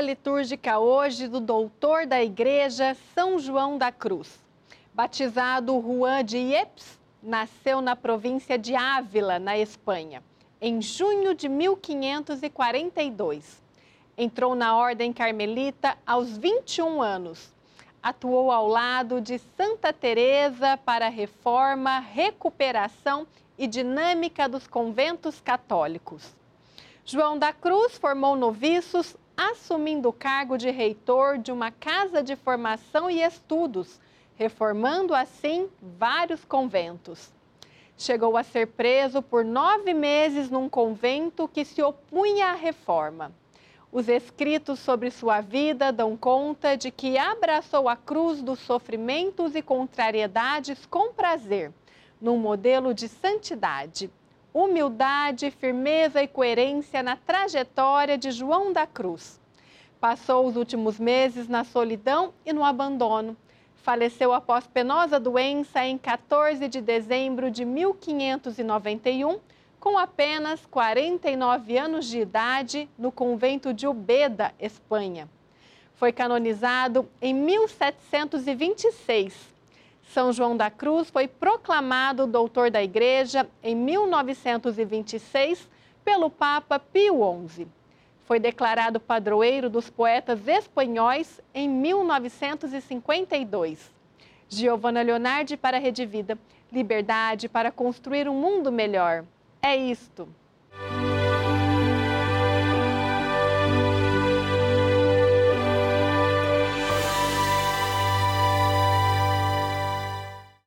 litúrgica hoje do doutor da Igreja São João da Cruz. Batizado Juan de Yepes, nasceu na província de Ávila, na Espanha, em junho de 1542. Entrou na Ordem Carmelita aos 21 anos. Atuou ao lado de Santa Teresa para reforma, recuperação e dinâmica dos conventos católicos. João da Cruz formou noviços, assumindo o cargo de reitor de uma casa de formação e estudos, reformando assim vários conventos. Chegou a ser preso por nove meses num convento que se opunha à reforma. Os escritos sobre sua vida dão conta de que abraçou a cruz dos sofrimentos e contrariedades com prazer, num modelo de santidade humildade, firmeza e coerência na trajetória de João da Cruz. Passou os últimos meses na solidão e no abandono. Faleceu após penosa doença em 14 de dezembro de 1591, com apenas 49 anos de idade, no convento de Ubeda, Espanha. Foi canonizado em 1726 são João da Cruz foi proclamado doutor da Igreja em 1926 pelo Papa Pio XI. Foi declarado padroeiro dos poetas espanhóis em 1952. Giovanna Leonardi para a Rede Vida. Liberdade para construir um mundo melhor. É isto.